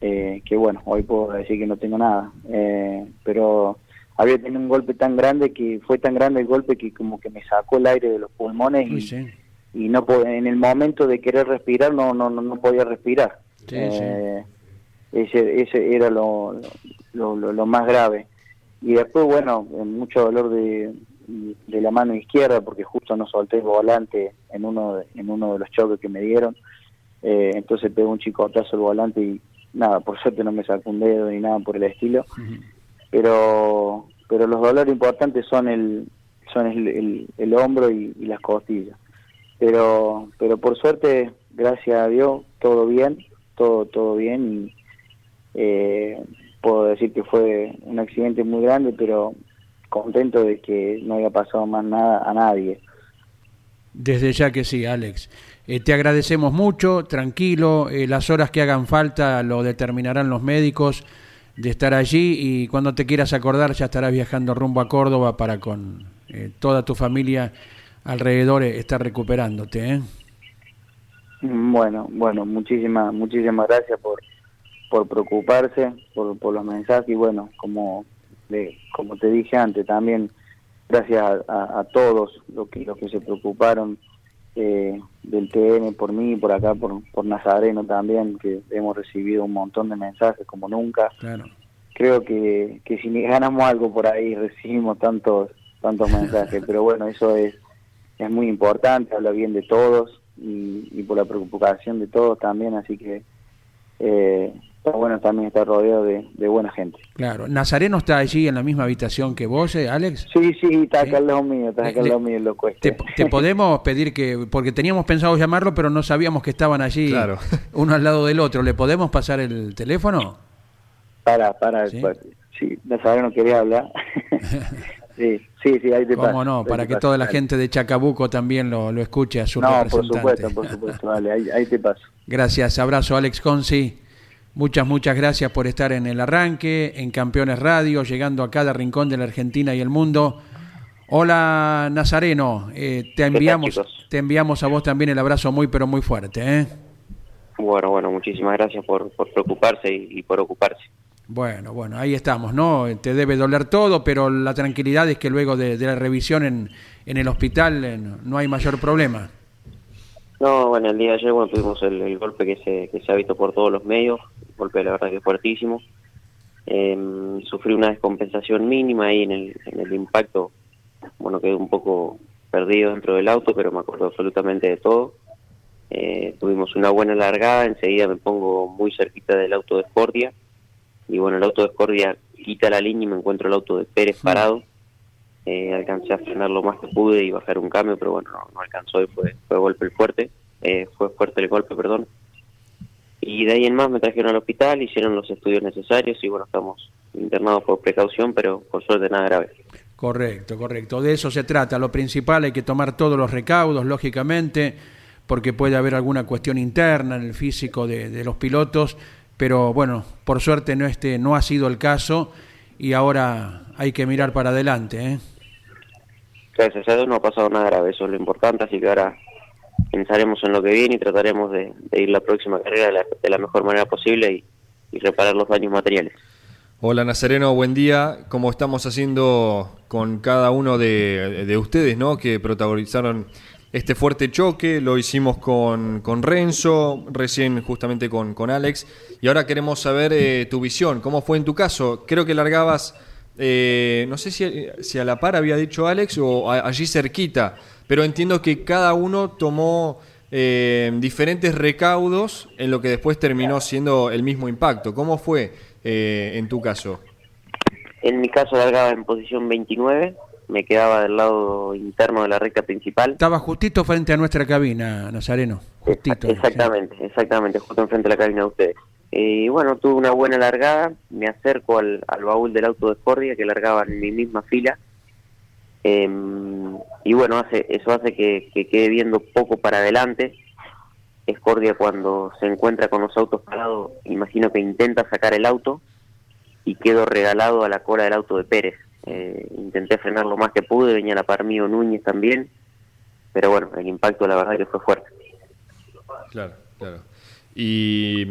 eh, que bueno, hoy puedo decir que no tengo nada, eh, pero había tenido un golpe tan grande que fue tan grande el golpe que como que me sacó el aire de los pulmones y, sí. y no en el momento de querer respirar no no no, podía respirar. Eh, ese ese era lo, lo, más grave. Y después bueno mucho dolor de, de la mano izquierda porque justo no solté el volante en uno de, en uno de los choques que me dieron. Eh, entonces pegó un chicotazo el volante y nada por suerte no me sacó un dedo ni nada por el estilo. Pero pero los dolores importantes son el son el, el, hombro y las costillas. Pero pero por suerte gracias a Dios todo bien todo todo bien y eh, puedo decir que fue un accidente muy grande pero contento de que no haya pasado más nada a nadie desde ya que sí Alex eh, te agradecemos mucho tranquilo eh, las horas que hagan falta lo determinarán los médicos de estar allí y cuando te quieras acordar ya estarás viajando rumbo a Córdoba para con toda tu familia alrededor está recuperándote. ¿eh? Bueno, bueno, muchísimas, muchísimas gracias por, por preocuparse, por, por los mensajes y bueno, como, de, como te dije antes, también gracias a, todos los que, los que se preocuparon eh, del TN por mí, por acá, por, por Nazareno también, que hemos recibido un montón de mensajes como nunca. Claro. Creo que, que si ganamos algo por ahí *laughs* recibimos tantos tantos mensajes, *laughs* pero bueno, eso es es muy importante, habla bien de todos y, por la preocupación de todos también, así que eh, está bueno también estar rodeado de, buena gente. Claro, ¿Nazareno está allí en la misma habitación que vos, eh, Alex? Sí, sí, está acá al lado mío, está acá al lado mío, lo te, te, *laughs* podemos pedir que, porque teníamos pensado llamarlo, pero no sabíamos que estaban allí *laughs* uno al lado del otro, ¿le podemos pasar el teléfono? Para, para, ¿Sí? sí, Nazareno quería hablar. *laughs* Sí, sí, sí, ahí te ¿Cómo no? Para que toda la gente de Chacabuco también lo, lo escuche a su no, por supuesto, por supuesto, dale, ahí, te paso. Gracias, abrazo Alex Conci. Muchas, muchas gracias por estar en el arranque, en Campeones Radio, llegando a cada rincón de la Argentina y el mundo. Hola Nazareno, eh, te enviamos te enviamos a vos también el abrazo muy pero muy fuerte. ¿eh? Bueno, bueno, muchísimas gracias por, por preocuparse y por ocuparse. Bueno, bueno, ahí estamos, ¿no? Te debe doler todo, pero la tranquilidad es que luego de, la revisión en, en el hospital eh, no hay mayor problema. No, bueno, el día de ayer bueno, tuvimos el, golpe que se, que se ha visto por todos los medios, el golpe la verdad que fuertísimo. Em, sufrí una descompensación mínima ahí en el, en el impacto. Bueno, quedé un poco perdido dentro del auto, pero me acuerdo absolutamente de todo. Eh, tuvimos una buena largada, enseguida me pongo muy cerquita del auto de Scordia. Y bueno, el auto de Scordia quita la línea y me encuentro el auto de Pérez parado. Eh, alcancé a frenar lo más que pude y bajar un cambio, pero bueno, no, alcanzó y fue, fue golpe fuerte. Eh, fue fuerte el golpe, perdón. Y de ahí en más me trajeron al hospital, hicieron los estudios necesarios y bueno, estamos internados por precaución, pero por suerte nada grave. Correcto, correcto. De eso se trata. Lo principal hay que tomar todos los recaudos, lógicamente, porque puede haber alguna cuestión interna en el físico de, los pilotos, pero bueno, por suerte no, este, no ha sido el caso y ahora hay que mirar para adelante. ¿eh? Gracias a Dios no ha pasado nada grave, eso es lo importante, así que ahora pensaremos en lo que viene y trataremos de, ir la próxima carrera de la, mejor manera posible y, reparar los daños materiales. Hola Nazareno, buen día. Como estamos haciendo con cada uno de, ustedes, ¿no? Que protagonizaron este fuerte choque, lo hicimos con, con Renzo, recién justamente con, con, Alex, y ahora queremos saber eh, tu visión, ¿cómo fue en tu caso? Creo que largabas, eh, no sé si, a la par había dicho Alex o allí cerquita, pero entiendo que cada uno tomó eh, diferentes recaudos en lo que después terminó siendo el mismo impacto. ¿Cómo fue eh, en tu caso? En mi caso largaba en posición 29, me quedaba del lado interno de la recta principal. Estaba justito frente a nuestra cabina, Nazareno. Justito. Exactamente, exactamente, justo enfrente de la cabina de ustedes. Y bueno, tuve una buena largada, me acerco al, al baúl del auto de Scordia que largaba en mi misma fila Em, y bueno, hace, eso hace que, quede viendo poco para adelante. Escordia cuando se encuentra con los autos parados, imagino que intenta sacar el auto y quedo regalado a la cola del auto de Pérez. Eh, intenté frenar lo más que pude, venía la par mío Núñez también, pero bueno, el impacto la verdad que fue fuerte. Claro, claro. Y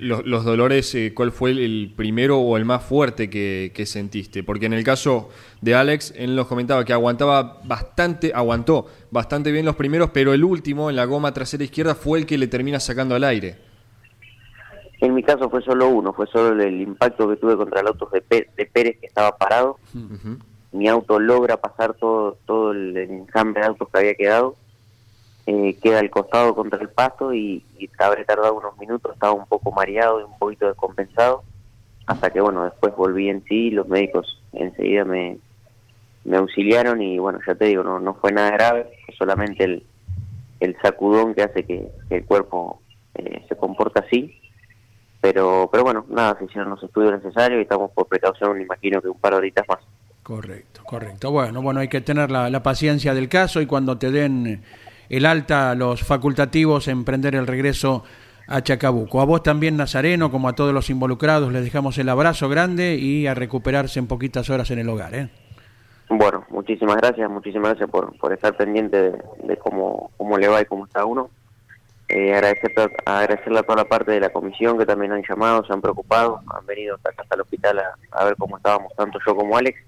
mm, los, dolores, eh, ¿cuál fue el, primero o el más fuerte que, sentiste? Porque en el caso de Alex, él nos comentaba que aguantaba bastante, aguantó bastante bien los primeros, pero el último, en la goma trasera izquierda, fue el que le termina sacando al aire. En mi caso fue solo uno, fue solo el impacto que tuve contra el auto de, Pérez que estaba parado. Mi auto logra pasar todo, todo el enjambre de autos que había quedado eh, queda al costado contra el pasto y, habré tardado unos minutos, estaba un poco mareado y un poquito descompensado, hasta que bueno, después volví en sí, los médicos enseguida me, auxiliaron y bueno, ya te digo, no, no fue nada grave, solamente el, el sacudón que hace que, el cuerpo eh, se comporta así, pero pero bueno, nada, se hicieron los estudios necesarios y estamos por precaución, me imagino que un par de horitas más. Correcto, correcto. Bueno, bueno, hay que tener la paciencia del caso y cuando te den el alta los facultativos emprender el regreso a Chacabuco. A vos también, Nazareno, como a todos los involucrados, les dejamos el abrazo grande y a recuperarse en poquitas horas en el hogar. ¿eh? Bueno, muchísimas gracias, muchísimas gracias por, por estar pendiente de, cómo, cómo le va y cómo está uno. Eh, agradecer, agradecerle a toda la parte de la comisión que también han llamado, se han preocupado, han venido hasta, hasta el hospital a, a ver cómo estábamos, tanto yo como Alex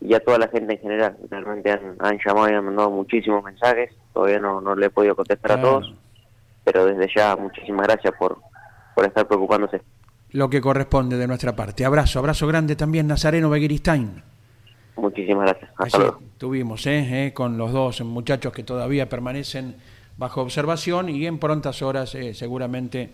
y a toda la gente en general. Realmente han, han llamado y han mandado muchísimos mensajes, todavía no, no le he podido contestar a todos, pero desde ya muchísimas gracias por, por estar preocupándose. Lo que corresponde de nuestra parte. Abrazo, abrazo grande también Nazareno Begiristain. Muchísimas gracias. Hasta luego. Tuvimos ¿eh? ¿eh? con los dos muchachos que todavía permanecen bajo observación y en prontas horas eh, seguramente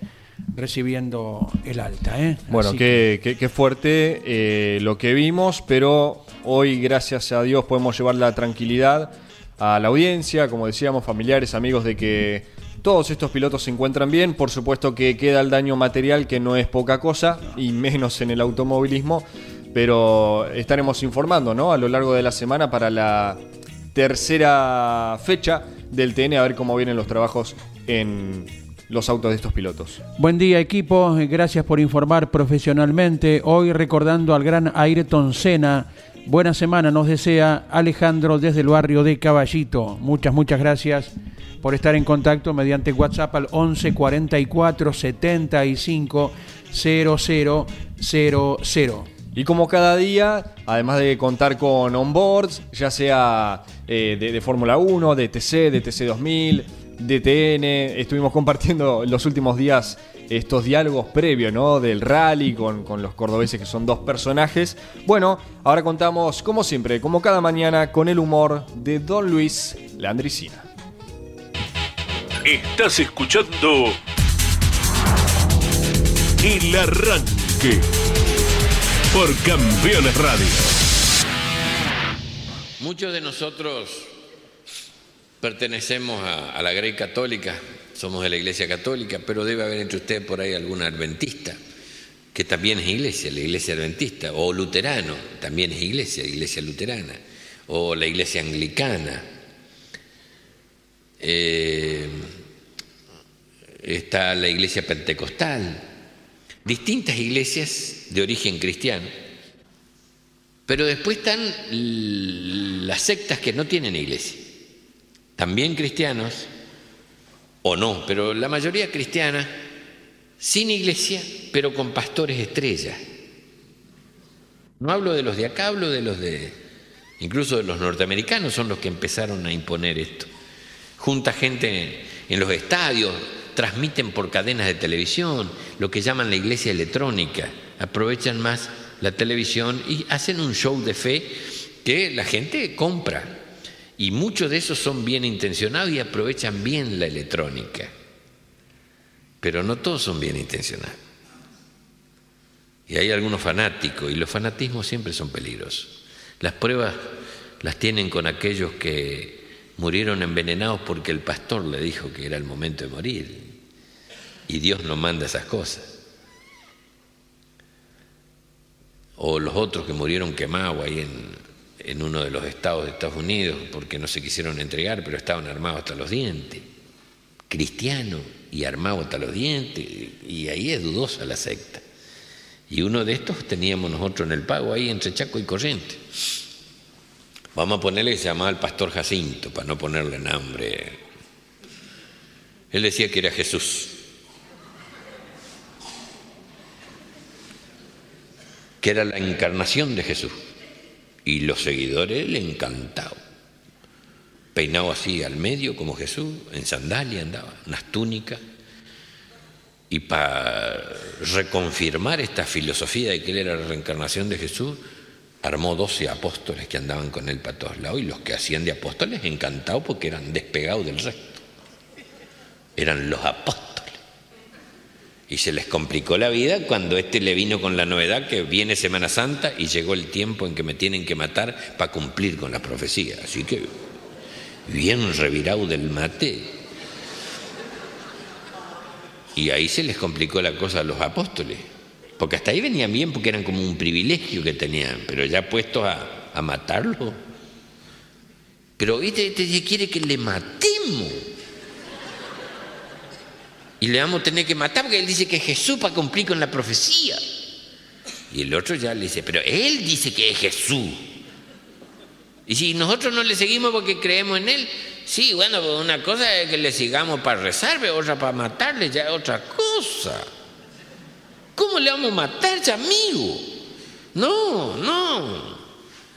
recibiendo el alta. ¿eh? Bueno, qué, qué, fuerte eh, lo que vimos, pero hoy, gracias a Dios, podemos llevar la tranquilidad a la audiencia, como decíamos, familiares, amigos, de que todos estos pilotos se encuentran bien. Por supuesto que queda el daño material, que no es poca cosa, y menos en el automovilismo, pero estaremos informando ¿no? a lo largo de la semana para la tercera fecha del TN, a ver cómo vienen los trabajos en los autos de estos pilotos. Buen día equipo, gracias por informar profesionalmente. Hoy recordando al gran Ayrton Senna. Buena semana nos desea Alejandro desde el barrio de Caballito. Muchas, muchas gracias por estar en contacto mediante WhatsApp al 11 44 75 0000. Y como cada día, además de contar con onboards, ya sea eh, de, de Fórmula 1, de TC, de TC 2000, DTN, estuvimos compartiendo los últimos días estos diálogos previos, ¿no? Del rally con, con los cordobeses que son dos personajes. Bueno, ahora contamos, como siempre, como cada mañana, con el humor de Don Luis Landricina. Estás escuchando El Arranque por Campeones Radio. Muchos de nosotros pertenecemos a, la Grey Católica, somos de la Iglesia Católica, pero debe haber entre ustedes por ahí algún adventista, que también es iglesia, la Iglesia Adventista, o luterano, también es iglesia, Iglesia Luterana, o la Iglesia Anglicana. Eh, está la Iglesia Pentecostal, distintas iglesias de origen cristiano, pero después están las sectas que no tienen iglesia, también cristianos, o no, pero la mayoría cristiana, sin iglesia, pero con pastores estrellas. No hablo de los de acá, hablo de los de, incluso de los norteamericanos, son los que empezaron a imponer esto. Junta gente en los estadios, transmiten por cadenas de televisión, lo que llaman la iglesia electrónica, aprovechan más la televisión y hacen un show de fe que la gente compra. Y muchos de esos son bien intencionados y aprovechan bien la electrónica. Pero no todos son bien intencionados. Y hay algunos fanáticos, y los fanatismos siempre son peligrosos. Las pruebas las tienen con aquellos que murieron envenenados porque el pastor le dijo que era el momento de morir. Y Dios no manda esas cosas. O los otros que murieron quemados ahí en, en uno de los estados de Estados Unidos porque no se quisieron entregar, pero estaban armados hasta los dientes. Cristiano y armado hasta los dientes. Y ahí es dudosa la secta. Y uno de estos teníamos nosotros en el pago ahí entre Chaco y Corriente. Vamos a ponerle que se llamaba el pastor Jacinto, para no ponerle nombre. Él decía que era Jesús. Que era la encarnación de Jesús. Y los seguidores le encantaban. Peinado así al medio como Jesús, en sandalia andaba, unas túnicas. Y para reconfirmar esta filosofía de que él era la reencarnación de Jesús, armó doce apóstoles que andaban con él para todos lados y los que hacían de apóstoles encantados porque eran despegados del resto. Eran los apóstoles. Y se les complicó la vida cuando este le vino con la novedad que viene Semana Santa y llegó el tiempo en que me tienen que matar para cumplir con la profecía. Así que bien revirado del mate. Y ahí se les complicó la cosa a los apóstoles. Porque hasta ahí venían bien porque eran como un privilegio que tenían, pero ya puestos a, matarlo. Pero este, este quiere que le matemos. Y le vamos a tener que matar porque él dice que es Jesús para cumplir con la profecía. Y el otro ya le dice, pero él dice que es Jesús. Y si nosotros no le seguimos porque creemos en él, sí, bueno, una cosa es que le sigamos para rezar, otra para matarle, ya es otra cosa. ¿Cómo le vamos a matar, ya, amigo? No, no.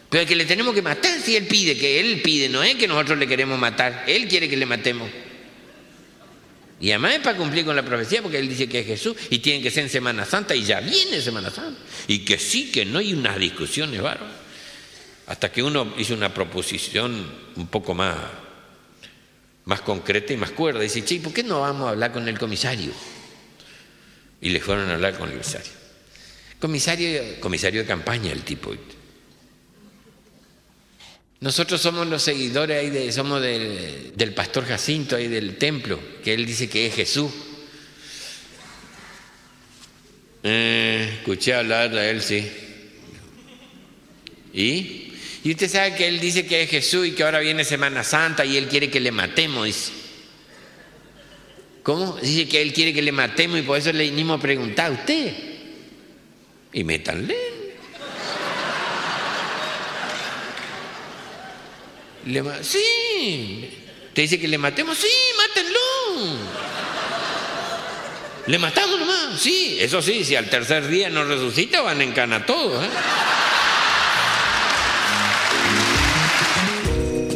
Pero es que le tenemos que matar si él pide, que él pide, no es que nosotros le queremos matar, él quiere que le matemos. Y además es para cumplir con la profecía, porque él dice que es Jesús y tiene que ser en Semana Santa y ya viene Semana Santa. Y que sí, que no hay unas discusiones bárbaras. Hasta que uno hizo una proposición un poco más, más concreta y más cuerda. Dice, che, ¿por qué no vamos a hablar con el comisario? Y le fueron a hablar con el comisario. Comisario, comisario de campaña el tipo. Nosotros somos los seguidores ahí de, somos del, del pastor Jacinto ahí del templo, que él dice que es Jesús. Eh, escuché hablar de él, sí. ¿Y? Y usted sabe que él dice que es Jesús y que ahora viene Semana Santa y él quiere que le matemos, dice. ¿Cómo? Dice que él quiere que le matemos y por eso le vinimos a preguntar a usted. Y métanle. Le sí. ¿Te dice que le matemos? Sí, mátenlo. Le matamos nomás. Sí, eso sí, si al tercer día no resucita van en cana todos. ¿eh?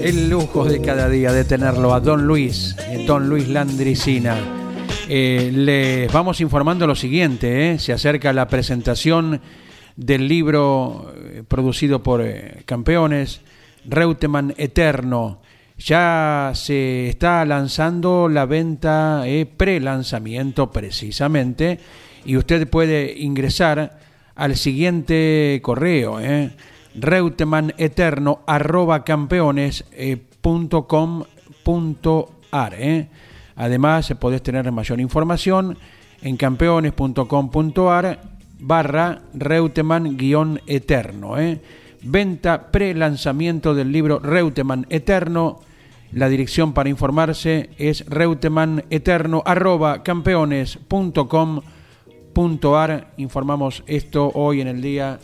El lujo de cada día de tenerlo a Don Luis, eh, Don Luis Landricina. Eh, les vamos informando lo siguiente, ¿eh? se acerca la presentación del libro producido por campeones, Reutemann Eterno. Ya se está lanzando la venta, eh, pre-lanzamiento precisamente, y usted puede ingresar al siguiente correo, eh, reutemanneterno arroba campeones ar, eh. Además, podés tener mayor información en campeones.com.ar barra Reutemann-eterno. ¿eh? Venta pre-lanzamiento del libro Reutemann Eterno. La dirección para informarse es reutemanneterno arroba campeones.com.ar. Informamos esto hoy en el día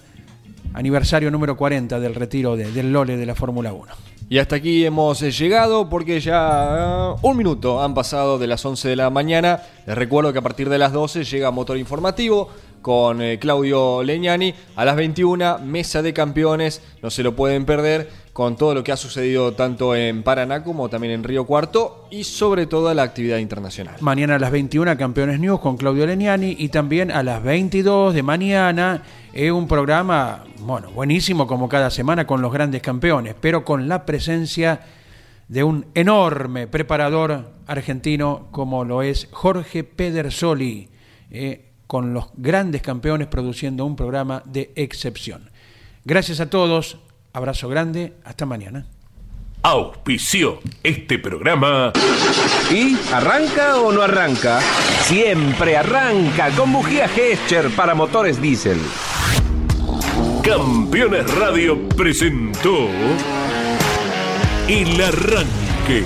aniversario número 40 del retiro de, del Lole de la Fórmula 1. Y hasta aquí hemos eh, llegado porque ya uh, un minuto han pasado de las 11 de la mañana. Les recuerdo que a partir de las 12 llega Motor Informativo con eh, Claudio Leñani. A las 21, Mesa de Campeones, no se lo pueden perder con todo lo que ha sucedido tanto en Paraná como también en Río Cuarto y sobre todo la actividad internacional. Mañana a las 21 Campeones News con Claudio Leñani y también a las 22 de mañana es un programa, bueno, buenísimo como cada semana con los grandes campeones, pero con la presencia de un enorme preparador argentino como lo es Jorge Pedersoli, eh, con los grandes campeones produciendo un programa de excepción. Gracias a todos, abrazo grande, hasta mañana. Auspició este programa. ¿Y arranca o no arranca? Siempre arranca con bujía Gescher para motores diésel. Campeones Radio presentó El Arranque.